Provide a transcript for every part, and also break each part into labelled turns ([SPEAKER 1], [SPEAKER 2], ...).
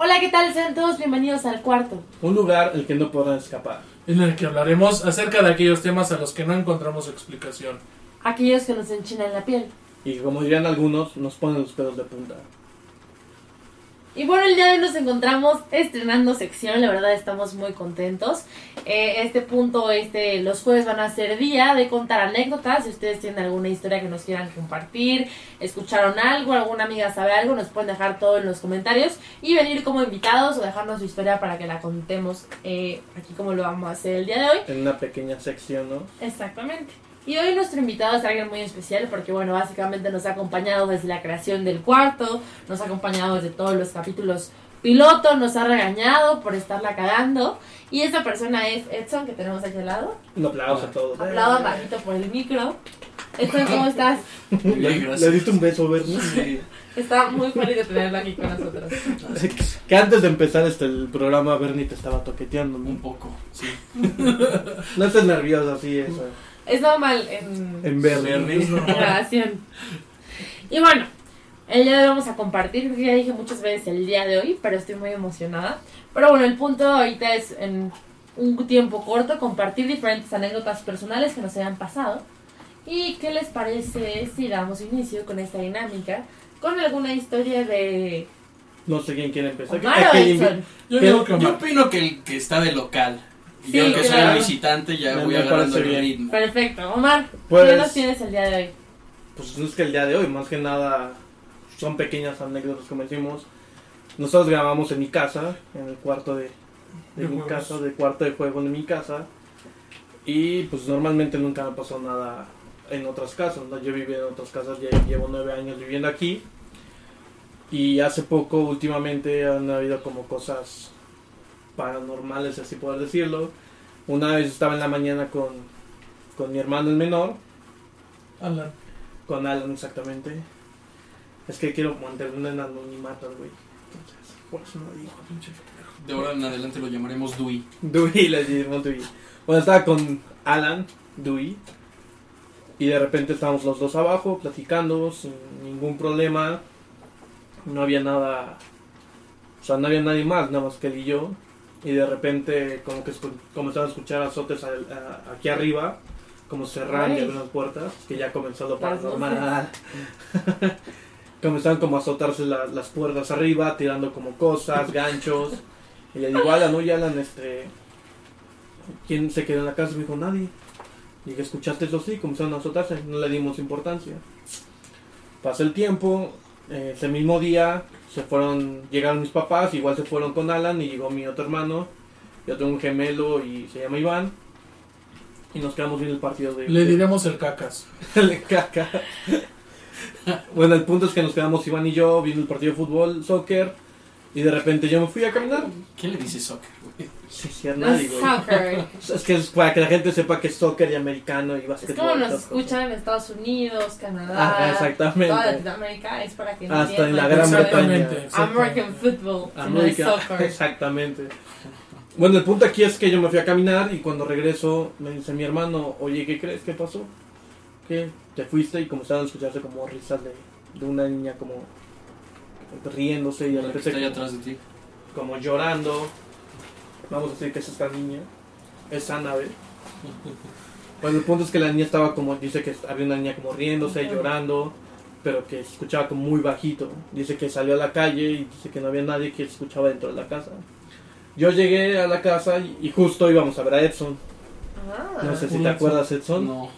[SPEAKER 1] Hola, ¿qué tal? Sean todos bienvenidos al cuarto.
[SPEAKER 2] Un lugar al que no podrán escapar.
[SPEAKER 3] en el que hablaremos acerca de aquellos temas a los que no encontramos explicación.
[SPEAKER 1] Aquellos que nos enchinan la piel.
[SPEAKER 2] Y como dirían algunos, nos ponen los pelos de punta.
[SPEAKER 1] Y bueno, el día de hoy nos encontramos estrenando sección, la verdad estamos muy contentos. Eh, este punto, este, los jueves van a ser día de contar anécdotas. Si ustedes tienen alguna historia que nos quieran compartir, escucharon algo, alguna amiga sabe algo, nos pueden dejar todo en los comentarios y venir como invitados o dejarnos su historia para que la contemos eh, aquí como lo vamos a hacer el día de hoy.
[SPEAKER 2] En una pequeña sección, ¿no?
[SPEAKER 1] Exactamente. Y hoy nuestro invitado es alguien muy especial porque, bueno, básicamente nos ha acompañado desde la creación del cuarto, nos ha acompañado desde todos los capítulos piloto, nos ha regañado por estarla cagando. Y esta persona es Edson, que tenemos aquí al lado.
[SPEAKER 2] Un aplauso a todos.
[SPEAKER 1] Aplaudan bajito por el micro. Edson, ¿cómo estás?
[SPEAKER 4] Bien,
[SPEAKER 2] ¿Le diste un beso, Bernie?
[SPEAKER 4] Sí.
[SPEAKER 1] Está muy feliz de tenerlo aquí con nosotros.
[SPEAKER 2] que antes de empezar este el programa, Bernie te estaba toqueteando.
[SPEAKER 4] Un
[SPEAKER 2] ¿no?
[SPEAKER 4] poco, sí.
[SPEAKER 2] No estés nervioso así, eso.
[SPEAKER 1] Es normal en
[SPEAKER 2] En. Bernie.
[SPEAKER 3] Es normal.
[SPEAKER 1] grabación. Y bueno, el día de hoy vamos a compartir, creo que ya dije muchas veces el día de hoy, pero estoy muy emocionada. Pero bueno, el punto ahorita es en un tiempo corto compartir diferentes anécdotas personales que nos hayan pasado. ¿Y qué les parece si damos inicio con esta dinámica? Con alguna historia de
[SPEAKER 2] No sé quién quiere empezar.
[SPEAKER 1] Omar o
[SPEAKER 2] ¿A quién
[SPEAKER 1] Edson.
[SPEAKER 2] invi-
[SPEAKER 3] Yo digo que
[SPEAKER 4] Yo opino que el que está de local.
[SPEAKER 1] Sí,
[SPEAKER 4] yo que soy
[SPEAKER 1] claro.
[SPEAKER 4] el visitante ya
[SPEAKER 2] Me-
[SPEAKER 4] voy
[SPEAKER 2] me
[SPEAKER 4] agarrando el
[SPEAKER 2] bien.
[SPEAKER 4] ritmo.
[SPEAKER 1] Perfecto. Omar,
[SPEAKER 2] Pues-
[SPEAKER 1] ¿qué nos tienes el día de hoy?
[SPEAKER 2] Pues no es que el día de hoy, más que nada, son pequeñas anécdotas como decimos. Nosotros grabamos en mi casa, en el cuarto de, de
[SPEAKER 3] De
[SPEAKER 2] mi
[SPEAKER 3] juegos.
[SPEAKER 2] casa, de cuarto de juego de mi casa. Y pues normalmente nunca me pasó nada en otras casas. ¿no? Yo viví en otras casas, ya llevo nueve años viviendo aquí. Y hace poco, últimamente, han habido como cosas paranormales, así poder decirlo. Una vez estaba en la mañana con, con mi hermano el menor,
[SPEAKER 3] Alan.
[SPEAKER 2] con Alan exactamente. Es que quiero mantener en anonimato, güey. Entonces, por eso no digo.
[SPEAKER 4] De ahora en adelante lo llamaremos Dewey.
[SPEAKER 2] Dewey, le decimos Dewey. Bueno, estaba con Alan, Dewey. Y de repente estábamos los dos abajo, platicando, sin ningún problema. No había nada. O sea, no había nadie más, nada más que él y yo. Y de repente, como que comenzaron a escuchar azotes a- aquí arriba, como cerrar y puertas, que ya comenzó lo paranormal. Comenzaron como a azotarse la- las puertas arriba, tirando como cosas, ganchos. Y le digo, Alan, oye, Alan, este. ¿Quién se quedó en la casa? Me dijo, nadie. Y dije, ¿escuchaste eso? Sí, comenzaron a azotarse, no le dimos importancia. Pasó el tiempo, eh, ese mismo día se fueron, llegaron mis papás, igual se fueron con Alan y llegó mi otro hermano. Yo tengo un gemelo y se llama Iván. Y nos quedamos viendo el partido de.
[SPEAKER 3] Le diremos el cacas.
[SPEAKER 2] Le caca. bueno, el punto es que nos quedamos Iván y yo viendo el partido de fútbol, soccer. Y de repente yo me fui a caminar.
[SPEAKER 4] ¿Qué le dice soccer? güey?
[SPEAKER 2] Sí, sí, a
[SPEAKER 1] No
[SPEAKER 2] nadie,
[SPEAKER 1] es
[SPEAKER 2] güey.
[SPEAKER 1] soccer.
[SPEAKER 2] Es que es para que la gente sepa que es soccer y americano y
[SPEAKER 1] Es
[SPEAKER 2] básquetbol.
[SPEAKER 1] como nos escuchan en Estados Unidos, Canadá,
[SPEAKER 2] Ah, exactamente.
[SPEAKER 1] toda Latinoamérica, es para que
[SPEAKER 2] Hasta en la Gran
[SPEAKER 1] que
[SPEAKER 2] Bretaña.
[SPEAKER 1] American football, no es
[SPEAKER 2] América.
[SPEAKER 1] soccer.
[SPEAKER 2] Exactamente. Bueno, el punto aquí es que yo me fui a caminar y cuando regreso me dice mi hermano, oye, ¿qué crees? ¿Qué pasó? ¿Qué? Te fuiste y comenzaron a escucharse como risas de, de una niña como riéndose y de repente como-
[SPEAKER 4] atrás de ti.
[SPEAKER 2] como llorando. Vamos a decir que es esta niña. Es Annabel. Bueno, el punto es que la niña estaba como, dice que había una niña como riéndose, llorando, pero que se escuchaba como muy bajito. Dice que salió a la calle y dice que no había nadie que escuchaba dentro de la casa. Yo llegué a la casa y, y justo íbamos a ver a Edson.
[SPEAKER 1] Ah.
[SPEAKER 2] No sé si te acuerdas, Edson.
[SPEAKER 4] No.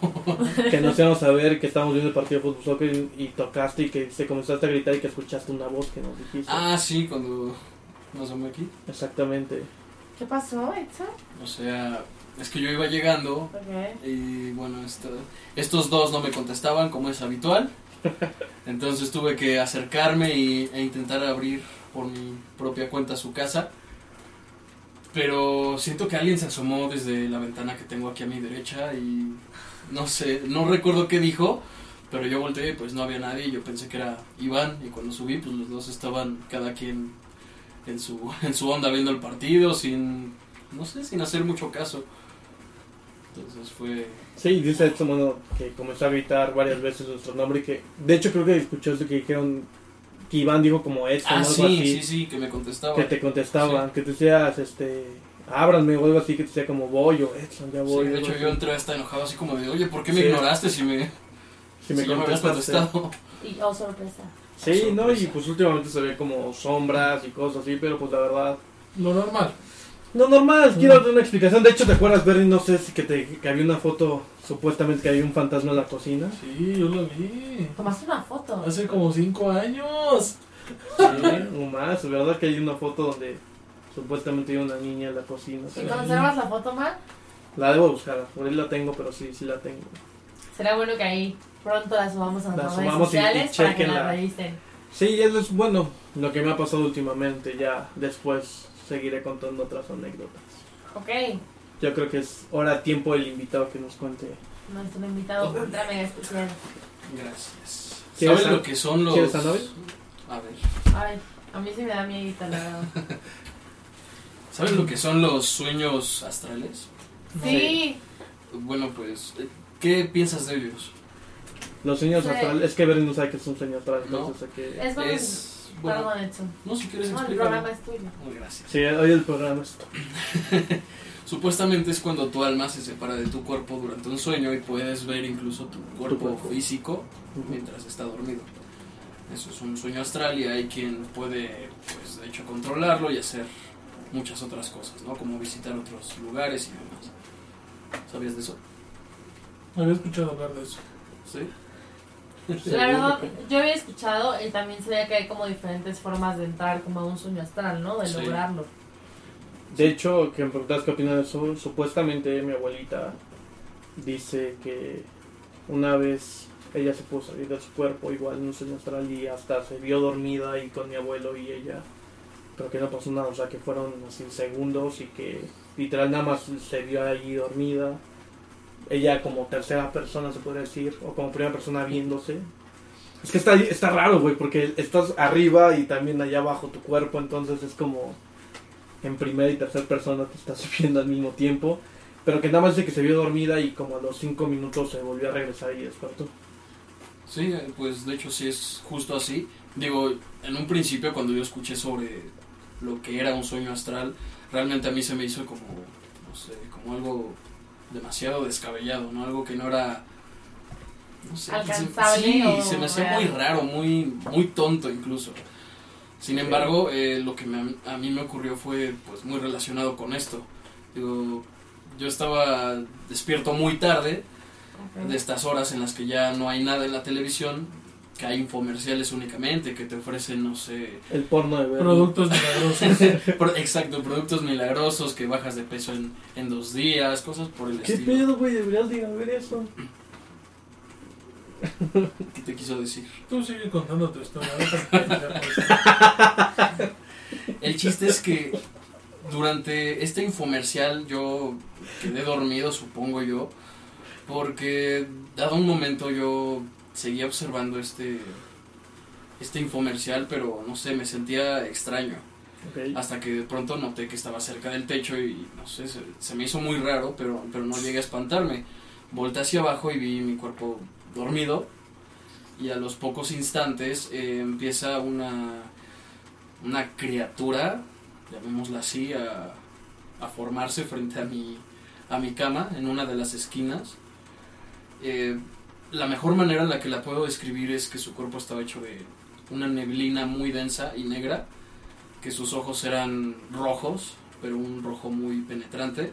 [SPEAKER 2] Que nos íbamos a ver, que estábamos viendo el partido de fútbol soccer y, y tocaste y que se comenzaste a gritar y que escuchaste una voz que nos dijiste.
[SPEAKER 4] Ah, sí, cuando nos vamos aquí.
[SPEAKER 2] Exactamente.
[SPEAKER 1] ¿Qué pasó, Edson?
[SPEAKER 4] O sea, es que yo iba llegando y bueno, esto- estos dos no me contestaban como es habitual. Entonces tuve que acercarme y, e intentar abrir por mi propia cuenta su casa. Pero siento que alguien se asomó desde la ventana que tengo aquí a mi derecha y no sé, no recuerdo qué dijo, pero yo volteé y pues no había nadie yo pensé que era Iván y cuando subí pues los dos estaban cada quien en su, en su onda viendo el partido sin, no sé, sin hacer mucho caso. Entonces fue...
[SPEAKER 2] Sí, dice Edson bueno, que comenzó a gritar varias veces nuestro nombre y que, de hecho creo que escuchó eso que dijeron que Iván dijo como Edson
[SPEAKER 4] Ah,
[SPEAKER 2] o algo
[SPEAKER 4] sí,
[SPEAKER 2] así,
[SPEAKER 4] sí, sí, que me contestaba.
[SPEAKER 2] que te contestaban, que te decías, este, ábranme o algo así, que te decía como voy o Edson, ya
[SPEAKER 4] Sí,
[SPEAKER 2] voy.
[SPEAKER 4] de
[SPEAKER 2] algo
[SPEAKER 4] hecho,
[SPEAKER 2] así.
[SPEAKER 4] yo entré hasta enojado, así como de, oye, ¿por qué me
[SPEAKER 2] Sí.
[SPEAKER 4] ignoraste si me,
[SPEAKER 2] si me
[SPEAKER 4] si me habías contestado?
[SPEAKER 1] Y, oh, sorpresa.
[SPEAKER 2] Sí, no, y pues últimamente se ve como sombras y cosas así, pero pues la verdad...
[SPEAKER 3] Lo normal.
[SPEAKER 2] No, normal, quiero dar una explicación. De hecho, ¿te acuerdas, Bernie? No sé si que, te, que había una foto, supuestamente que había un fantasma en la cocina.
[SPEAKER 3] Sí, yo lo vi.
[SPEAKER 1] Tomaste una foto.
[SPEAKER 3] Hace como cinco años.
[SPEAKER 2] Sí, o más, ¿verdad? Que hay una foto donde supuestamente hay una niña en la cocina.
[SPEAKER 1] ¿Y conservas la foto, man?
[SPEAKER 2] La debo buscar, por ahí la tengo, pero sí, sí la tengo.
[SPEAKER 1] Será bueno que ahí pronto la subamos a
[SPEAKER 2] La
[SPEAKER 1] nuestras redes
[SPEAKER 2] subamos y- y
[SPEAKER 1] sociales para que la revisen.
[SPEAKER 2] Sí, eso es bueno, lo que me ha pasado últimamente, ya después seguiré contando otras anécdotas.
[SPEAKER 1] Ok,
[SPEAKER 2] Yo creo que es hora tiempo el invitado que nos cuente.
[SPEAKER 1] nuestro invitado ultra mega especial.
[SPEAKER 4] Gracias.
[SPEAKER 2] ¿Quieres
[SPEAKER 4] ¿Sabes lo que son los...?
[SPEAKER 2] ¿Quieres a Nobel?
[SPEAKER 4] A ver.
[SPEAKER 1] Ay, a mí sí me da miedo, la verdad.
[SPEAKER 4] ¿Sabes lo que son los sueños astrales?
[SPEAKER 1] Sí,
[SPEAKER 4] Bueno, pues, ¿qué piensas de ellos?
[SPEAKER 2] Los sueños
[SPEAKER 1] Sí.
[SPEAKER 2] astrales, es que Bernie no sabe que es un sueño astral,
[SPEAKER 4] No.
[SPEAKER 2] entonces hay que...
[SPEAKER 1] es bueno.
[SPEAKER 4] Es... Bueno,
[SPEAKER 1] Perdón, Edson.
[SPEAKER 4] no, si quieres
[SPEAKER 1] No, el programa es tuyo.
[SPEAKER 4] Muy gracias.
[SPEAKER 2] Sí, hoy el programa es...
[SPEAKER 4] Supuestamente es cuando tu alma se separa de tu cuerpo durante un sueño y puedes ver incluso tu cuerpo,
[SPEAKER 2] cuerpo.
[SPEAKER 4] físico mientras está dormido. Eso es un sueño astral y hay quien puede, pues de hecho, controlarlo y hacer muchas otras cosas, ¿no? Como visitar otros lugares y demás. ¿Sabías de eso?
[SPEAKER 3] Había escuchado hablar de eso.
[SPEAKER 4] Sí.
[SPEAKER 1] La verdad, yo había escuchado y también sabía que hay como diferentes formas de entrar como a un sueño astral, ¿no? De
[SPEAKER 4] Sí.
[SPEAKER 1] lograrlo.
[SPEAKER 2] De hecho, que me preguntas qué opinas de eso, supuestamente mi abuelita dice que una vez ella se pudo salir de su cuerpo, igual en un sueño astral, y hasta se vio dormida y con mi abuelo y ella, pero que no pasó nada, o sea que fueron así segundos y que literal nada más se vio allí dormida. Ella como tercera persona se podría decir, o como primera persona viéndose. Es que está, está raro, güey, porque estás arriba y también allá abajo tu cuerpo, entonces es como en primera y tercera persona te estás viendo al mismo tiempo. Pero que nada más dice que se vio dormida y como a los cinco minutos se volvió a regresar y despertó.
[SPEAKER 4] Sí, eh, pues de hecho sí es justo así. Digo, en un principio cuando yo escuché sobre lo que era un sueño astral, realmente a mí se me hizo como, no sé, como algo demasiado descabellado, ¿no? Algo que no era... No sé,
[SPEAKER 1] Alcanzable
[SPEAKER 4] sí,
[SPEAKER 1] o
[SPEAKER 4] se me hacía muy raro, muy, muy tonto incluso. Sin embargo, eh, lo que me- a mí me ocurrió fue pues muy relacionado con esto. Digo, yo estaba despierto muy tarde, de estas horas en las que ya no hay nada en la televisión, que hay infomerciales únicamente, que te ofrecen, no sé,
[SPEAKER 2] El porno de ver.
[SPEAKER 3] Productos milagrosos.
[SPEAKER 4] exacto, productos milagrosos, que bajas de peso en, en dos días, cosas por el
[SPEAKER 2] ¿Qué
[SPEAKER 4] estilo.
[SPEAKER 2] pedo, güey? Deberías de ir a ver eso.
[SPEAKER 4] ¿Qué te quiso decir?
[SPEAKER 3] Tú sigue contando tu historia.
[SPEAKER 4] El chiste es que durante este infomercial yo quedé dormido, supongo yo, porque dado un momento yo seguía observando este, este infomercial, pero no sé, me sentía extraño.
[SPEAKER 2] Ok.
[SPEAKER 4] Hasta que de pronto noté que estaba cerca del techo y no sé, se, se me hizo muy raro, pero, pero no llegué a espantarme. Volté hacia abajo y vi mi cuerpo dormido y a los pocos instantes eh, empieza una, una criatura, llamémosla así, a, a formarse frente a mi, a mi cama en una de las esquinas. Eh, la mejor manera en la que la puedo describir es que su cuerpo estaba hecho de una neblina muy densa y negra que sus ojos eran rojos, pero un rojo muy penetrante,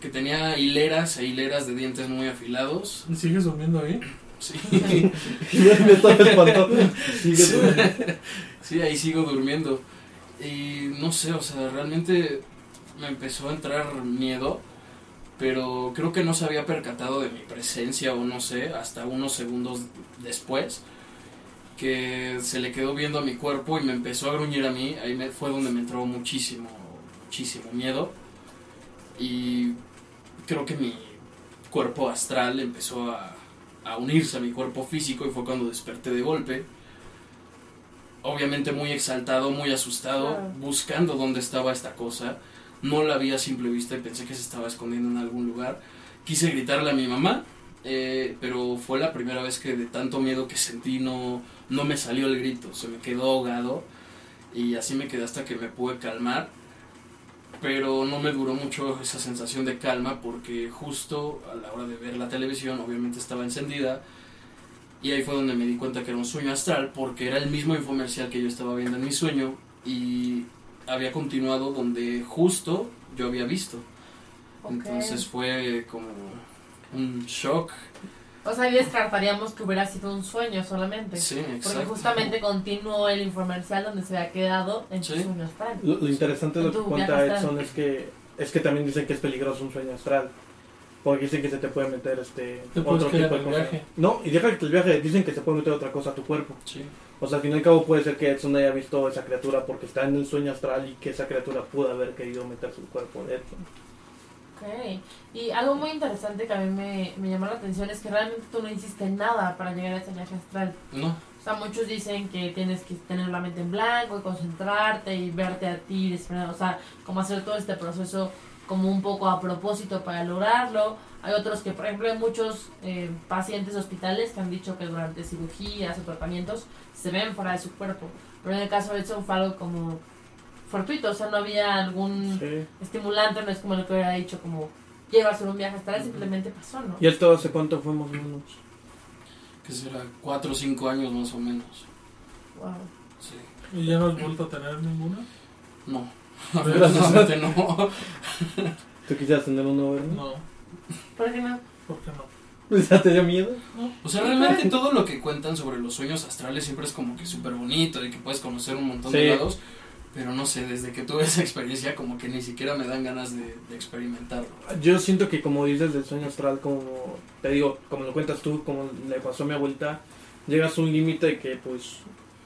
[SPEAKER 4] que tenía hileras e hileras de dientes muy afilados.
[SPEAKER 3] ¿Y ¿Sigues durmiendo ahí?
[SPEAKER 4] Sí,
[SPEAKER 2] me estaba espantando. Sigue
[SPEAKER 4] Sí.
[SPEAKER 2] durmiendo.
[SPEAKER 4] sí, ahí sigo durmiendo. Y no sé, o sea, realmente me empezó a entrar miedo, pero creo que no se había percatado de mi presencia o no sé, hasta unos segundos después que se le quedó viendo a mi cuerpo y me empezó a gruñir a mí, ahí me, fue donde me entró muchísimo, muchísimo miedo y creo que mi cuerpo astral empezó a, a unirse a mi cuerpo físico y fue cuando desperté de golpe. Obviamente muy exaltado, muy asustado, buscando dónde estaba esta cosa. No la vi a simple vista y pensé que se estaba escondiendo en algún lugar. Quise gritarle a mi mamá, eh, pero fue la primera vez que de tanto miedo que sentí no, no me salió el grito, se me quedó ahogado y así me quedé hasta que me pude calmar. Pero no me duró mucho esa sensación de calma porque justo a la hora de ver la televisión obviamente estaba encendida y ahí fue donde me di cuenta que era un sueño astral porque era el mismo infomercial que yo estaba viendo en mi sueño y había continuado donde justo yo había visto.
[SPEAKER 1] Ok.
[SPEAKER 4] Entonces fue como un shock.
[SPEAKER 1] O sea, ahí descartaríamos que hubiera sido un sueño solamente.
[SPEAKER 4] Sí,
[SPEAKER 1] Porque
[SPEAKER 4] exacto.
[SPEAKER 1] justamente continuó el infomercial donde se había quedado en su
[SPEAKER 4] Sí.
[SPEAKER 1] sueño astral.
[SPEAKER 2] Lo, lo interesante de lo que cuenta Edson
[SPEAKER 1] astral.
[SPEAKER 2] es que es que también dicen que es peligroso un sueño astral. Porque dicen que se te puede meter este otro tipo de cosa.
[SPEAKER 3] viaje.
[SPEAKER 2] No, y deja que el viaje dicen que se puede meter otra cosa a tu cuerpo.
[SPEAKER 4] Sí.
[SPEAKER 2] O sea, al fin y al cabo puede ser que Edson haya visto esa criatura porque está en el sueño astral y que esa criatura pudo haber querido meterse el cuerpo de Edson.
[SPEAKER 1] Ok. Y algo muy interesante que a mí me, me llamó la atención es que realmente tú no hiciste nada para llegar a ese viaje astral.
[SPEAKER 4] No,
[SPEAKER 1] O sea, muchos dicen que tienes que tener la mente en blanco y concentrarte y verte a ti, o sea, como hacer todo este proceso como un poco a propósito para lograrlo. Hay otros que, por ejemplo, hay muchos eh, pacientes hospitales que han dicho que durante cirugías o tratamientos se ven fuera de su cuerpo. Pero en el caso de Edson fue algo como fortuito, o sea, no había algún
[SPEAKER 2] Sí.
[SPEAKER 1] estimulante, no es como lo que hubiera dicho, como a hacer un viaje astral, simplemente pasó, ¿no?
[SPEAKER 2] ¿Y esto hace cuánto fuimos menos?
[SPEAKER 4] que será cuatro o cinco años más o menos.
[SPEAKER 1] Wow.
[SPEAKER 4] Sí.
[SPEAKER 3] ¿Y ya no has vuelto a tener ninguna?
[SPEAKER 4] No. Afortunadamente no.
[SPEAKER 2] ¿Tú quisieras tener uno, Bernie?
[SPEAKER 3] No,
[SPEAKER 1] ¿Por qué no?
[SPEAKER 3] ¿por qué no?
[SPEAKER 2] ¿Ya te dio miedo?
[SPEAKER 4] O sea, realmente todo lo que cuentan sobre los sueños astrales siempre es como que súper bonito y que puedes conocer un montón de
[SPEAKER 2] Sí.
[SPEAKER 4] lados. Pero no sé, desde que tuve esa experiencia como que ni siquiera me dan ganas de, de experimentarlo.
[SPEAKER 2] Yo siento que como dices del sueño astral, como te digo, como lo cuentas tú, como le pasó a mi abuelita, llegas a un límite que pues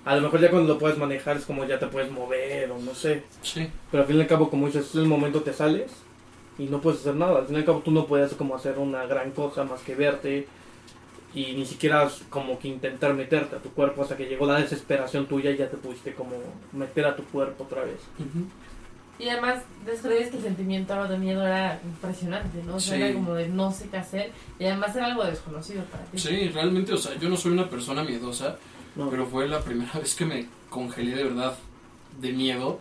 [SPEAKER 2] a lo mejor ya cuando lo puedes manejar es como ya te puedes mover o no sé.
[SPEAKER 4] Sí,
[SPEAKER 2] Pero al fin y al cabo, como dices, en el momento te sales y no puedes hacer nada. Al fin y al cabo tú no puedes como hacer una gran cosa más que verte y ni siquiera como que intentar meterte a tu cuerpo hasta que llegó la desesperación tuya y ya te pudiste como meter a tu cuerpo otra vez.
[SPEAKER 4] Ujú.
[SPEAKER 1] Y además describes que el sentimiento de miedo era impresionante, ¿no? O sea,
[SPEAKER 4] Sí.
[SPEAKER 1] era como de no sé qué hacer y además era algo desconocido para ti.
[SPEAKER 4] sí, realmente, o sea, yo no soy una persona miedosa,
[SPEAKER 2] No.
[SPEAKER 4] pero fue la primera vez que me congelé de verdad de miedo.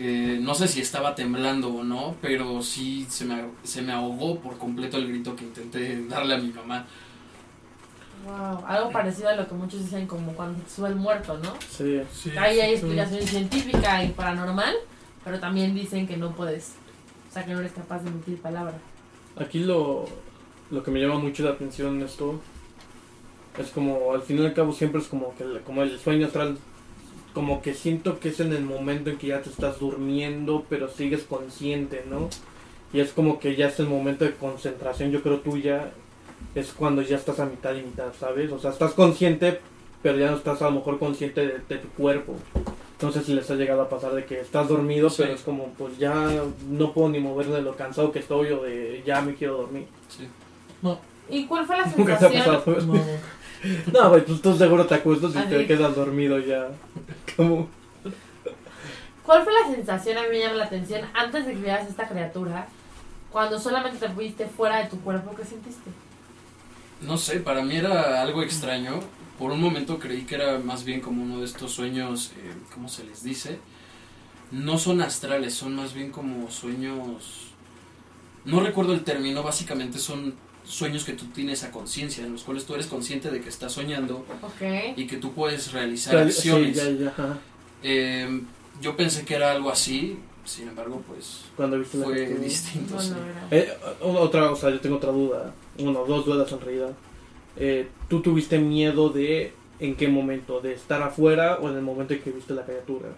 [SPEAKER 4] Eh, no sé si estaba temblando o no, pero sí se me, se me ahogó por completo el grito que intenté darle a mi mamá.
[SPEAKER 1] Wow, algo parecido a lo que muchos dicen como cuando sube el muerto, ¿no?
[SPEAKER 2] Sí.
[SPEAKER 3] Sí,
[SPEAKER 1] Ahí hay
[SPEAKER 3] sí.
[SPEAKER 1] explicación científica y paranormal, pero también dicen que no puedes, o sea, que no eres capaz de emitir palabra.
[SPEAKER 2] Aquí lo, lo que me llama mucho la atención en esto es como al fin y al cabo siempre es como que el- como el sueño astral como que siento que es en el momento en que ya te estás durmiendo pero sigues consciente no y es como que ya es el momento de concentración yo creo tuya es cuando ya estás a mitad y mitad sabes o sea estás consciente pero ya no estás a lo mejor consciente de, de tu cuerpo. Entonces si les ha llegado a pasar de que estás dormido
[SPEAKER 4] Sí.
[SPEAKER 2] pero es como pues ya no puedo ni moverme de lo cansado que estoy o de ya me quiero dormir.
[SPEAKER 4] Sí.
[SPEAKER 1] ¿Y cuál fue la
[SPEAKER 2] nunca te ha
[SPEAKER 1] sensación?
[SPEAKER 2] pasado.
[SPEAKER 3] No,
[SPEAKER 2] no, güey, pues tú seguro te acuestas y
[SPEAKER 1] Así.
[SPEAKER 2] te quedas dormido ya. Como...
[SPEAKER 1] ¿Cuál fue la sensación? A mí me llama la atención antes de que vieras esta criatura, cuando solamente te fuiste fuera de tu cuerpo, ¿qué sentiste?
[SPEAKER 4] No sé, para mí era algo extraño. Por un momento creí que era más bien como uno de estos sueños, eh, ¿cómo se les dice? No son astrales, son más bien como sueños... No recuerdo el término, básicamente son sueños que tú tienes a conciencia, en los cuales tú eres consciente de que estás soñando
[SPEAKER 1] Ok.
[SPEAKER 4] y que tú puedes realizar
[SPEAKER 2] Sí,
[SPEAKER 4] acciones.
[SPEAKER 2] ya, ya, ajá.
[SPEAKER 4] Eh, yo pensé que era algo así, sin embargo, pues
[SPEAKER 2] Cuando viste la
[SPEAKER 4] fue
[SPEAKER 2] criatura.
[SPEAKER 4] distinto.
[SPEAKER 1] No,
[SPEAKER 4] sí.
[SPEAKER 2] Eh, otra, o sea, yo tengo otra duda. Bueno, dos dudas en realidad. Eh, ¿Tú tuviste miedo de en qué momento? ¿De estar afuera o en el momento en que viste la criatura?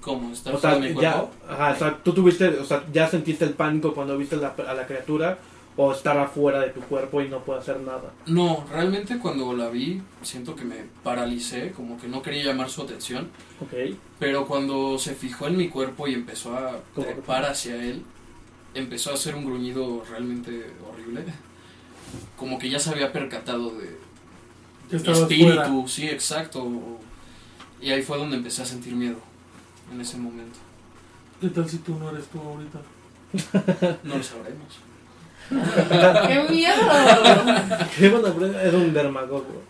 [SPEAKER 4] ¿Cómo? ¿Estar
[SPEAKER 2] O
[SPEAKER 4] fuera
[SPEAKER 2] sea,
[SPEAKER 4] de mi
[SPEAKER 2] ya,
[SPEAKER 4] cuerpo?
[SPEAKER 2] ajá, o sea, tú tuviste, o sea, ya sentiste el pánico cuando viste la- a la criatura o estar afuera de tu cuerpo y no puede hacer nada.
[SPEAKER 4] No, realmente cuando la vi siento que me paralicé, como que no quería llamar su atención,
[SPEAKER 2] Ok.
[SPEAKER 4] pero cuando se fijó en mi cuerpo y empezó a trepar hacia él, empezó a hacer un gruñido realmente horrible, como que ya se había percatado de
[SPEAKER 3] estabas
[SPEAKER 4] espíritu,
[SPEAKER 3] fuera.
[SPEAKER 4] sí, exacto, y ahí fue donde empecé a sentir miedo, en ese momento.
[SPEAKER 3] ¿Qué tal si tú no eres tú ahorita?
[SPEAKER 4] No lo sabremos.
[SPEAKER 1] ¡Qué miedo!
[SPEAKER 2] Qué Era un dermagogo.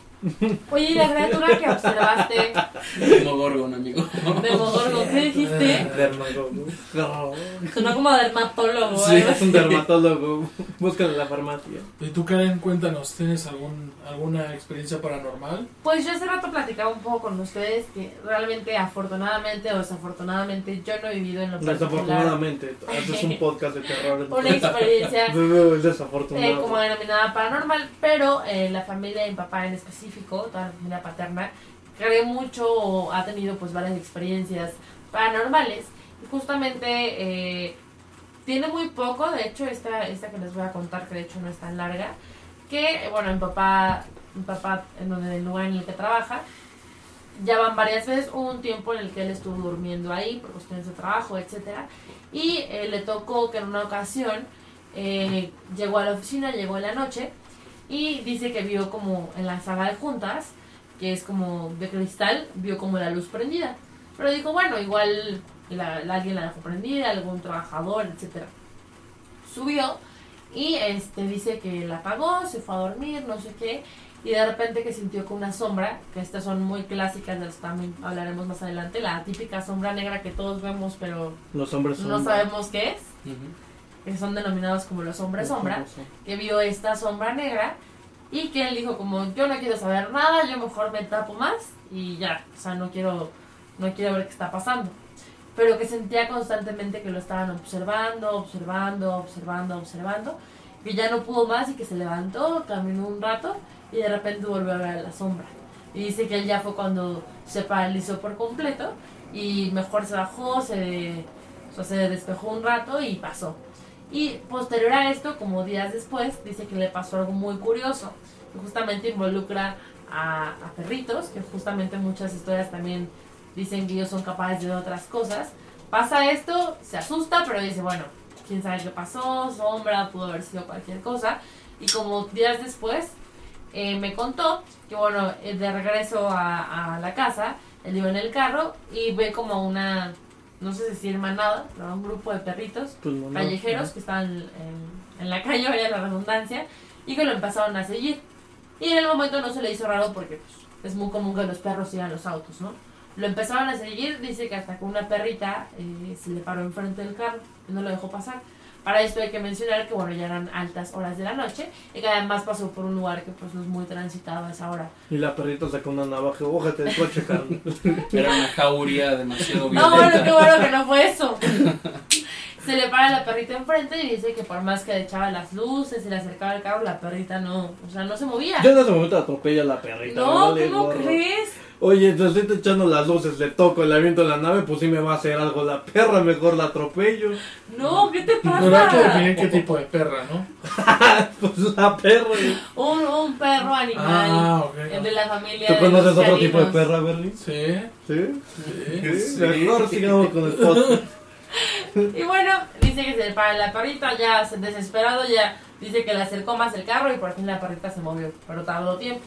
[SPEAKER 1] Oye, ¿y la criatura que observaste
[SPEAKER 4] Demogorgon, amigo.
[SPEAKER 1] de Mogorgo, ¿qué dijiste?
[SPEAKER 2] Dermatólogo.
[SPEAKER 1] Sonó como dermatólogo.
[SPEAKER 4] Sí.
[SPEAKER 2] Es un dermatólogo. Búscalo en la farmacia.
[SPEAKER 3] ¿Y tú, Karen, cuéntanos, ¿tienes algún, alguna experiencia paranormal?
[SPEAKER 1] Pues yo hace rato platicaba un poco con ustedes que realmente, afortunadamente o desafortunadamente, yo no he vivido en lo
[SPEAKER 2] Desafortunadamente, haces un podcast de terror.
[SPEAKER 1] una experiencia
[SPEAKER 2] Es
[SPEAKER 1] eh,
[SPEAKER 2] desafortunado.
[SPEAKER 1] como denominada paranormal, pero eh, la familia de mi papá en específico, toda la familia paterna, cree mucho o ha tenido pues varias experiencias paranormales. Y justamente eh, tiene muy poco, de hecho esta, esta que les voy a contar que de hecho no es tan larga, que bueno mi papá, mi papá en donde el lugar en el que trabaja, ya van varias veces, hubo un tiempo en el que él estuvo durmiendo ahí por cuestiones de trabajo, etcétera, y eh, le tocó que en una ocasión eh, llegó a la oficina, llegó en la noche y dice que vio como en la sala de juntas, que es como de cristal, vio como la luz prendida. Pero dijo, bueno, igual la- la- alguien la dejó prendida, algún trabajador, etcétera. Subió y este dice que la apagó, se fue a dormir, no sé qué, y de repente que sintió que una sombra, que estas son muy clásicas, de las también hablaremos más adelante, la típica sombra negra que todos vemos, pero
[SPEAKER 2] Los hombres
[SPEAKER 1] no sabemos qué es,
[SPEAKER 4] Ujú.
[SPEAKER 1] Que son denominados como los hombres sombra que vio esta sombra negra y que él dijo como yo no quiero saber nada, yo mejor me tapo más y ya, o sea, no quiero no quiero ver qué está pasando. Pero que sentía constantemente que lo estaban observando, observando, observando, observando, que ya no pudo más y que se levantó, caminó un rato y de repente volvió a ver la sombra. Y dice que él ya fue cuando se paralizó por completo y mejor se bajó, se, o sea, se despejó un rato y pasó. Y posterior a esto, como días después, dice que le pasó algo muy curioso, que justamente involucra a, a perritos, que justamente muchas historias también dicen que ellos son capaces de otras cosas. Pasa esto, se asusta, pero dice, bueno, quién sabe qué pasó, sombra, pudo haber sido cualquier cosa. Y como días después, eh, me contó que, bueno, eh, de regreso a, a la casa, él iba en el carro y ve como una, no sé si decir manada, pero un grupo de perritos
[SPEAKER 2] Pues no, no.
[SPEAKER 1] callejeros que estaban en, en la calle, vaya la redundancia, y que lo empezaron a seguir. Y en el momento no se le hizo raro porque pues, es muy común que los perros sigan los autos, ¿no? Lo empezaron a seguir, dice que hasta que una perrita eh, se le paró enfrente del carro y no lo dejó pasar. Para esto hay que mencionar que, bueno, ya eran altas horas de la noche y que además pasó por un lugar que pues no es muy transitado a esa hora.
[SPEAKER 2] Y la perrita sacó una navaja. Ójate del coche, Carlos.
[SPEAKER 4] Era una jauría demasiado
[SPEAKER 1] No, bueno, qué
[SPEAKER 4] violenta.
[SPEAKER 1] bueno que no fue eso. Se le para la perrita enfrente y dice que por más que le echaba las luces y le acercaba el carro, la perrita no, o sea, no se movía.
[SPEAKER 2] Yo en ese momento atropella a la perrita.
[SPEAKER 1] No,
[SPEAKER 2] vale
[SPEAKER 1] ¿cómo
[SPEAKER 2] gorro.
[SPEAKER 1] crees?
[SPEAKER 2] Oye, te estoy echando las luces, le toco, le aviento la nave, pues sí me va a hacer algo la perra, mejor la atropello.
[SPEAKER 1] No, ¿qué te
[SPEAKER 3] Pero hay que
[SPEAKER 1] pasa?
[SPEAKER 3] definir qué tipo de perra, ¿no?
[SPEAKER 2] Pues la perra.
[SPEAKER 1] Un, un perro animal
[SPEAKER 3] Ah,
[SPEAKER 1] eh,
[SPEAKER 3] ok.
[SPEAKER 1] de la familia
[SPEAKER 2] ¿Tú
[SPEAKER 1] de
[SPEAKER 2] conoces
[SPEAKER 1] los
[SPEAKER 2] otro tipo de perra, Bernie?
[SPEAKER 3] Sí,
[SPEAKER 2] ¿Sí?
[SPEAKER 3] sí.
[SPEAKER 2] ¿Sí? Mejor sigamos con el podcast.
[SPEAKER 1] Y bueno, dice que se para la perrita, ya se- desesperado, ya dice que le acercó más el carro y por fin la perrita se movió, pero tardó tiempo.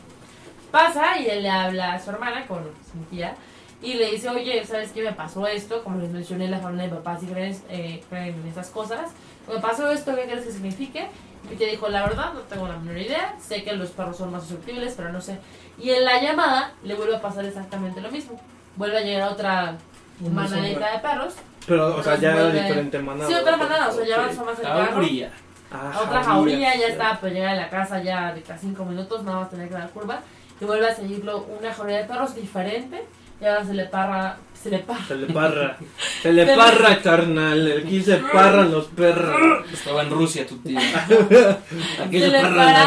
[SPEAKER 1] Pasa y él le habla a su hermana con su tía y le dice, oye, ¿sabes qué me pasó esto? Como les mencioné, la familia de papá sí creen, eh, creen en esas cosas. Me pasó esto, ¿qué crees que signifique? Y te dijo, la verdad, no tengo la menor idea. Sé que los perros son más susceptibles, pero no sé. Y en la llamada le vuelve a pasar exactamente lo mismo. Vuelve a llegar otra manadita de perros.
[SPEAKER 2] Pero, o sea, ya era diferente manada.
[SPEAKER 1] Sí, otra manada, o sea, ya avanzó más el carro.
[SPEAKER 4] Jauría.
[SPEAKER 2] Ah,
[SPEAKER 1] A otra
[SPEAKER 2] jauría,
[SPEAKER 1] jauría, ya estaba por llegar a la casa ya de casi 5 minutos, nada más tener que dar curva. Y vuelve a seguirlo una jauría de perros diferente. Y ahora se le parra, se le parra.
[SPEAKER 2] Se le parra. Se le parra, carnal. Aquí se parran los perros.
[SPEAKER 4] Estaba en Rusia tu tío.
[SPEAKER 2] Aquí
[SPEAKER 1] Se
[SPEAKER 2] se
[SPEAKER 1] le
[SPEAKER 2] parran
[SPEAKER 1] para-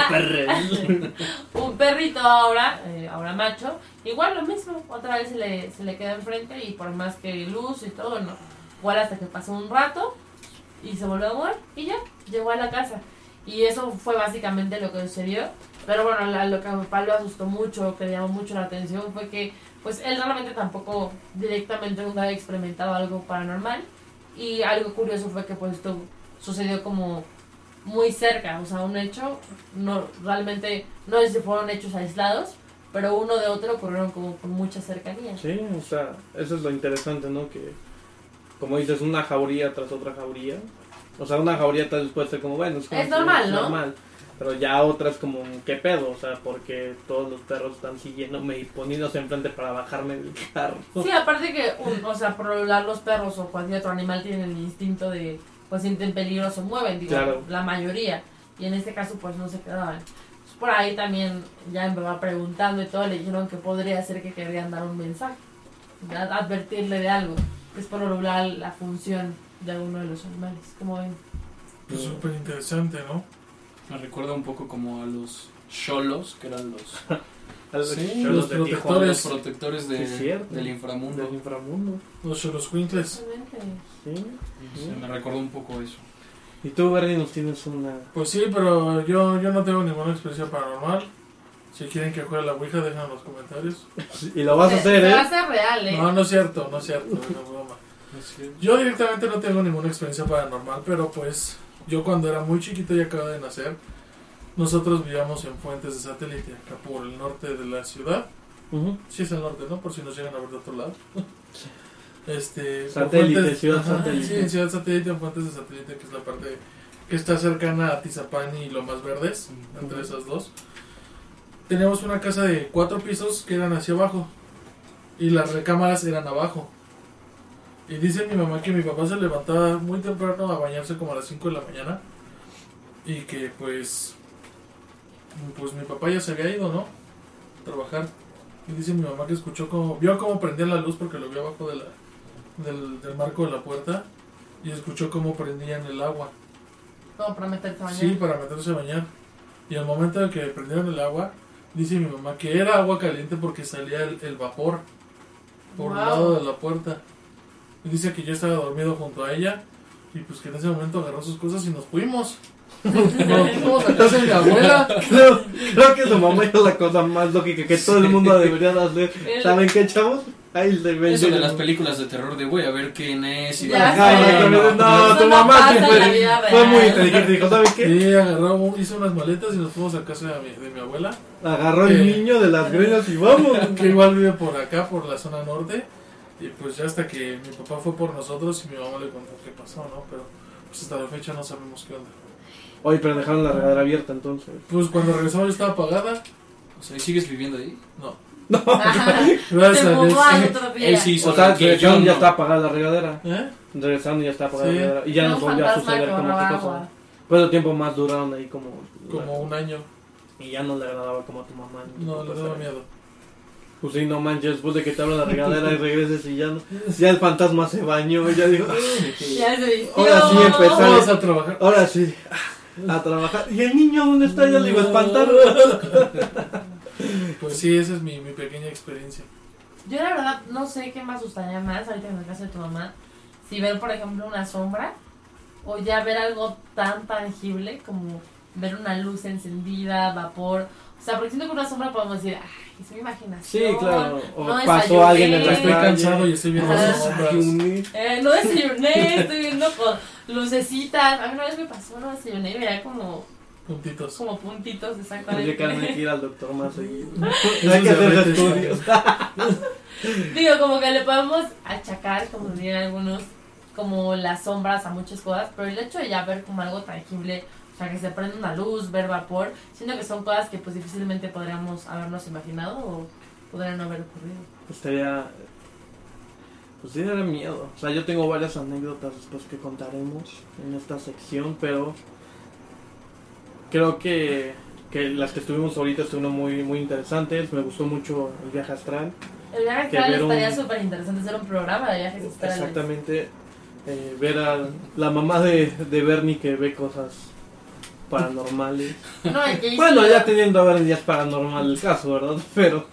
[SPEAKER 2] los perros.
[SPEAKER 1] Un perrito ahora, eh, ahora macho, igual lo mismo, otra vez se le, se le queda enfrente y por más que luz y todo, no. Igual hasta que pasó un rato y se volvió a mover y ya, llegó a la casa. Y eso fue básicamente lo que sucedió. Pero bueno, la- lo que a mi papá lo asustó mucho, que le llamó mucho la atención, fue que pues él realmente tampoco directamente nunca había experimentado algo paranormal. Y algo curioso fue que pues esto sucedió como muy cerca, o sea, un hecho, no realmente, no sé si fueron hechos aislados, pero uno de otro ocurrieron como con mucha cercanía.
[SPEAKER 2] Sí, o sea, eso es lo interesante, ¿no? Que, como dices, una jauría tras otra jauría. O sea, una jauría tal vez puede ser como, bueno, es, como
[SPEAKER 1] Es normal,
[SPEAKER 2] es
[SPEAKER 1] ¿no?
[SPEAKER 2] normal. Pero ya otras como, ¿qué pedo? O sea, porque todos los perros están siguiéndome y poniéndose enfrente para bajarme del carro.
[SPEAKER 1] Sí, aparte que, un- o sea, por lo regular los perros o cualquier otro animal tienen el instinto de, pues sienten peligro, se mueven, digo,
[SPEAKER 2] Claro.
[SPEAKER 1] la mayoría. Y en este caso, pues no se quedaban. Pues, por ahí también, ya me va preguntando y todo, le dijeron que podría ser que querían dar un mensaje, advertirle de algo. Es por lo regular la función de uno de los animales, como ven.
[SPEAKER 3] Pues súper interesante, ¿no?
[SPEAKER 4] Me recuerda un poco como a los cholos, que eran los,
[SPEAKER 3] Sí,
[SPEAKER 2] cholos
[SPEAKER 3] los
[SPEAKER 2] de
[SPEAKER 3] protectores.
[SPEAKER 4] Los protectores de-
[SPEAKER 2] Sí, es cierto.
[SPEAKER 4] del inframundo.
[SPEAKER 2] del inframundo.
[SPEAKER 3] Los Xoloscuincles.
[SPEAKER 1] Exactamente.
[SPEAKER 2] Sí.
[SPEAKER 4] Sí, me recordó un poco eso.
[SPEAKER 2] Y tú, Bernie, nos tienes una...
[SPEAKER 3] Pues sí, pero yo, yo no tengo ninguna experiencia paranormal. Si quieren que juegue la Ouija, dejen en los comentarios.
[SPEAKER 2] Y lo vas a hacer,
[SPEAKER 1] se va a
[SPEAKER 2] ¿eh?
[SPEAKER 1] hacer real, ¿eh?
[SPEAKER 3] No, no es cierto, no es cierto, es una broma. Yo directamente no tengo ninguna experiencia paranormal, pero pues yo cuando era muy chiquito y acabo de nacer, nosotros vivíamos en Fuentes de Satélite, acá por el norte de la ciudad.
[SPEAKER 2] Ujú.
[SPEAKER 3] Sí es el norte, ¿no? Por si nos llegan a ver de otro lado. Este,
[SPEAKER 2] Satélite,
[SPEAKER 3] Fuentes-
[SPEAKER 2] Ciudad
[SPEAKER 3] ajá,
[SPEAKER 2] Satélite.
[SPEAKER 3] Sí, en Ciudad Satélite, en Fuentes de Satélite, que es la parte que está cercana a Tizapán y Lomas Verdes, entre
[SPEAKER 2] Ujú.
[SPEAKER 3] esas dos. Teníamos una casa de cuatro pisos que eran hacia abajo y las recámaras eran abajo. Y dice mi mamá que mi papá se levantaba muy temprano a bañarse como a las 5 de la mañana y que pues pues mi papá ya se había ido, ¿no? A trabajar. Y dice mi mamá que escuchó como vio cómo prendían la luz porque lo vio abajo de la del, del marco de la puerta y escuchó cómo prendían el agua.
[SPEAKER 1] Como para meterse a bañar.
[SPEAKER 3] Sí, para meterse a bañar. Y al momento de que prendieron el agua, dice mi mamá que era agua caliente porque salía el, el vapor por el lado de la puerta. Y dice que yo estaba dormido junto a ella y pues que en ese momento agarró sus cosas y nos fuimos. Nos fuimos a casa de mi abuela.
[SPEAKER 2] Creo, creo que su mamá es la cosa más lógica que todo el mundo debería de hacer. ¿Saben qué, chavos? Ahí le ven.
[SPEAKER 4] Eso de las películas de terror de voy a ver quién es y
[SPEAKER 1] Ya sé.
[SPEAKER 2] no,
[SPEAKER 1] Eso
[SPEAKER 2] tu
[SPEAKER 1] no
[SPEAKER 2] mamá sí fue, fue muy inteligente. Dijo, ¿saben qué?
[SPEAKER 3] Y agarró, hizo unas maletas y nos fuimos a casa de mi, de mi abuela,
[SPEAKER 2] Agarró el
[SPEAKER 3] Eh.
[SPEAKER 2] niño de las greñas y vamos.
[SPEAKER 3] que igual vive por acá, por la zona norte. Y pues ya hasta que mi papá fue por nosotros y mi mamá le contó qué pasó, ¿no? Pero pues hasta la fecha no sabemos qué onda.
[SPEAKER 2] Oye, pero dejaron la regadera abierta entonces.
[SPEAKER 3] Pues cuando regresamos ya estaba apagada.
[SPEAKER 4] O sea, ¿y sigues viviendo ahí?
[SPEAKER 3] No.
[SPEAKER 1] Ajá.
[SPEAKER 3] Gracias a Dios.
[SPEAKER 4] Él sí hizo
[SPEAKER 2] O sea,
[SPEAKER 4] que yo
[SPEAKER 2] y ya
[SPEAKER 4] no.
[SPEAKER 2] está apagada la regadera.
[SPEAKER 3] ¿Eh?
[SPEAKER 2] Regresaron y ya está apagada
[SPEAKER 3] Sí.
[SPEAKER 2] la regadera. Y ya nos volvió a suceder como
[SPEAKER 1] agua.
[SPEAKER 2] cosa. ¿Cuánto tiempo más duraron ahí como...
[SPEAKER 3] Como un año.
[SPEAKER 2] Y ya no le agradaba como a tu mamá. ni
[SPEAKER 3] No,
[SPEAKER 2] tu
[SPEAKER 3] le
[SPEAKER 2] papá.
[SPEAKER 3] daba miedo.
[SPEAKER 2] Pues sí, no manches, después de que te abran la regadera y regreses y ya, no- ya el fantasma se bañó, ya dijo,
[SPEAKER 1] Ya se vistió.
[SPEAKER 2] Ahora sí empezó.
[SPEAKER 3] Vamos a trabajar.
[SPEAKER 2] ahora sí, a trabajar. ¿Y el niño dónde está? Ya le iba a espantar.
[SPEAKER 3] Pues sí, esa es mi, mi pequeña experiencia.
[SPEAKER 1] Yo la verdad no sé qué me asustaría más ahorita en la casa de tu mamá. Si ver, por ejemplo, una sombra o ya ver algo tan tangible como ver una luz encendida, vapor. O sea, porque siento que una sombra podemos decir, ay, es mi imaginación.
[SPEAKER 2] Sí, claro. O
[SPEAKER 1] No
[SPEAKER 2] pasó alguien en la
[SPEAKER 3] Estoy cansado y estoy viendo las sombras.
[SPEAKER 1] Eh, no desayuné, estoy viendo con lucecitas. A mí una vez me pasó, no desayuné y veía como,
[SPEAKER 3] Puntitos.
[SPEAKER 1] como puntitos exactamente.
[SPEAKER 2] Hay que ir al doctor más seguido.
[SPEAKER 3] Eso
[SPEAKER 2] Hay que hacer estudios.
[SPEAKER 1] Digo, como que le podemos achacar, como dirían algunos, como las sombras a muchas cosas, pero el hecho de ya ver como algo tangible, sea, que se prende una luz, ver vapor, siento que son cosas que pues difícilmente podríamos habernos imaginado o podrían no haber ocurrido.
[SPEAKER 2] Estaría. Pues sí, daría miedo. O sea, yo tengo varias anécdotas después que contaremos en esta sección, pero. Creo que, que las que estuvimos ahorita estuvieron muy, muy interesantes. Me gustó mucho el viaje astral.
[SPEAKER 1] El viaje astral
[SPEAKER 2] ver un-
[SPEAKER 1] estaría súper interesante hacer un programa de viajes astrales.
[SPEAKER 2] Exactamente. eh, ver a la mamá de, de Bernie que ve cosas paranormales.
[SPEAKER 1] No, el que hizo-
[SPEAKER 2] Bueno, ya teniendo a Bernie ya es paranormal el caso, ¿verdad? Pero.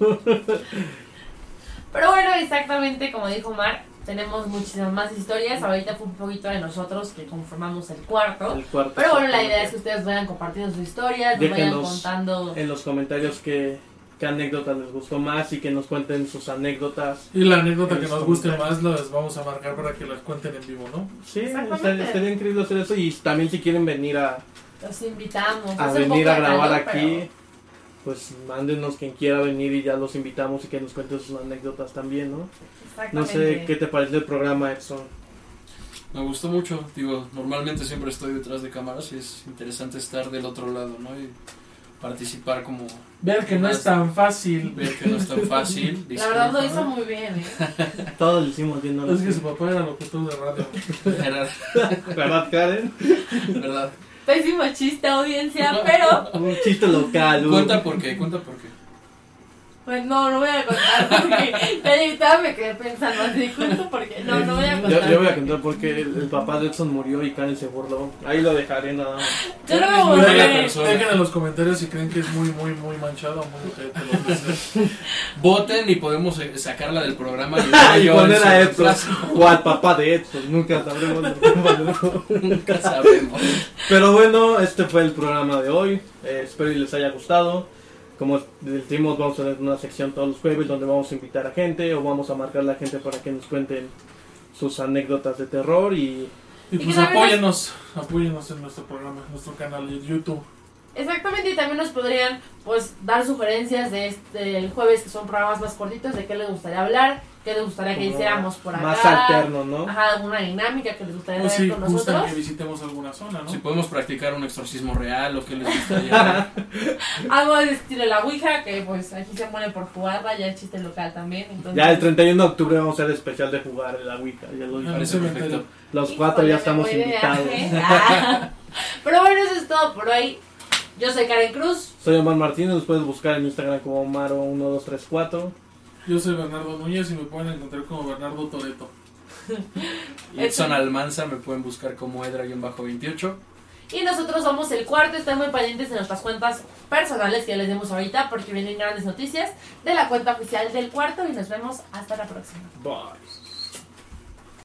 [SPEAKER 1] Pero bueno, exactamente como dijo Mar, tenemos muchísimas más historias. Ahorita fue un poquito de nosotros que conformamos el cuarto.
[SPEAKER 2] el cuarto
[SPEAKER 1] Pero bueno, la idea es que ustedes vayan compartiendo sus historias, nos vayan contando.
[SPEAKER 2] en los comentarios qué, qué anécdotas les gustó más y que nos cuenten sus anécdotas.
[SPEAKER 3] Y la anécdota que nos guste más las vamos a marcar para que las cuenten en vivo, ¿no?
[SPEAKER 2] Sí, estaría increíble hacer eso y también si quieren venir a,
[SPEAKER 1] Los invitamos.
[SPEAKER 2] a
[SPEAKER 1] Hace
[SPEAKER 2] venir a grabar
[SPEAKER 1] calor,
[SPEAKER 2] aquí, pues mándenos quien quiera venir y ya los invitamos y que nos cuenten sus anécdotas también, ¿no? No sé qué te parece el programa, Edson.
[SPEAKER 4] Me gustó mucho, digo, normalmente siempre estoy detrás de cámaras y es interesante estar del otro lado, ¿no? Y participar como
[SPEAKER 3] Ver que no es tan fácil.
[SPEAKER 4] ver que no es tan fácil.
[SPEAKER 1] La verdad lo hizo muy bien, ¿eh?
[SPEAKER 2] Todos lo hicimos viendo
[SPEAKER 3] Es que su papá era locutor de radio.
[SPEAKER 4] Era-
[SPEAKER 2] ¿Verdad, Karen?
[SPEAKER 4] ¿Verdad?
[SPEAKER 1] Pésimo chiste, audiencia, pero...
[SPEAKER 2] Un chiste local.
[SPEAKER 4] Cuenta por qué, cuenta por qué.
[SPEAKER 1] Pues no, no voy a contar porque ya ahorita me quedé pensando así, cuento porque no, no voy a contar.
[SPEAKER 2] yo voy a contar porque el, el papá de Edson murió y Karen se burló. Ahí lo dejaré nada más.
[SPEAKER 1] Yo no me
[SPEAKER 4] persona.
[SPEAKER 3] Dejen en los comentarios si creen que es muy, muy, muy manchado. Muy que.
[SPEAKER 4] Voten y podemos eh, sacarla del programa y,
[SPEAKER 2] y poner a Edson o al papá de Edson. Nunca sabremos.
[SPEAKER 4] Nunca sabemos.
[SPEAKER 2] Pero bueno, este fue el programa de hoy. Eh, espero y les haya gustado. Como decimos, vamos a tener una sección todos los jueves donde vamos a invitar a gente o vamos a marcar a la gente para que nos cuenten sus anécdotas de terror y
[SPEAKER 3] Y pues apóyennos, apóyennos en nuestro programa, en nuestro canal de YouTube.
[SPEAKER 1] Exactamente, y también nos podrían pues dar sugerencias de este el jueves que son programas más cortitos de qué les gustaría hablar, qué les gustaría que
[SPEAKER 2] como
[SPEAKER 1] hiciéramos por acá.
[SPEAKER 2] más alternos, ¿no?
[SPEAKER 1] Ajá, alguna dinámica que les gustaría ver
[SPEAKER 3] si
[SPEAKER 1] con nosotros.
[SPEAKER 3] que visitemos alguna zona, ¿no?
[SPEAKER 4] Si podemos practicar un exorcismo real o qué les gustaría.
[SPEAKER 1] Algo de estilo la Ouija, que pues aquí se muere por jugarla, ya es chiste local también. Entonces,
[SPEAKER 2] Ya el 31 de octubre vamos a hacer especial de jugar la Wicca. Ya lo dije.
[SPEAKER 3] Ah,
[SPEAKER 4] Parece perfecto.
[SPEAKER 2] Los
[SPEAKER 1] Híjole,
[SPEAKER 2] cuatro ya estamos invitados.
[SPEAKER 1] Pero bueno, eso es todo por hoy. Yo soy Karen Cruz.
[SPEAKER 2] Soy Omar Martínez, los puedes buscar en Instagram como Omaro1234.
[SPEAKER 3] Yo soy Bernardo Núñez y me pueden encontrar como Bernardo Toreto.
[SPEAKER 4] Y Edson Almanza me pueden buscar como Edra-28.
[SPEAKER 1] Y nosotros somos el cuarto. Estén muy pendientes en nuestras cuentas personales que ya les dimos ahorita porque vienen grandes noticias de la cuenta oficial del cuarto. Y nos vemos hasta la próxima.
[SPEAKER 2] Bye.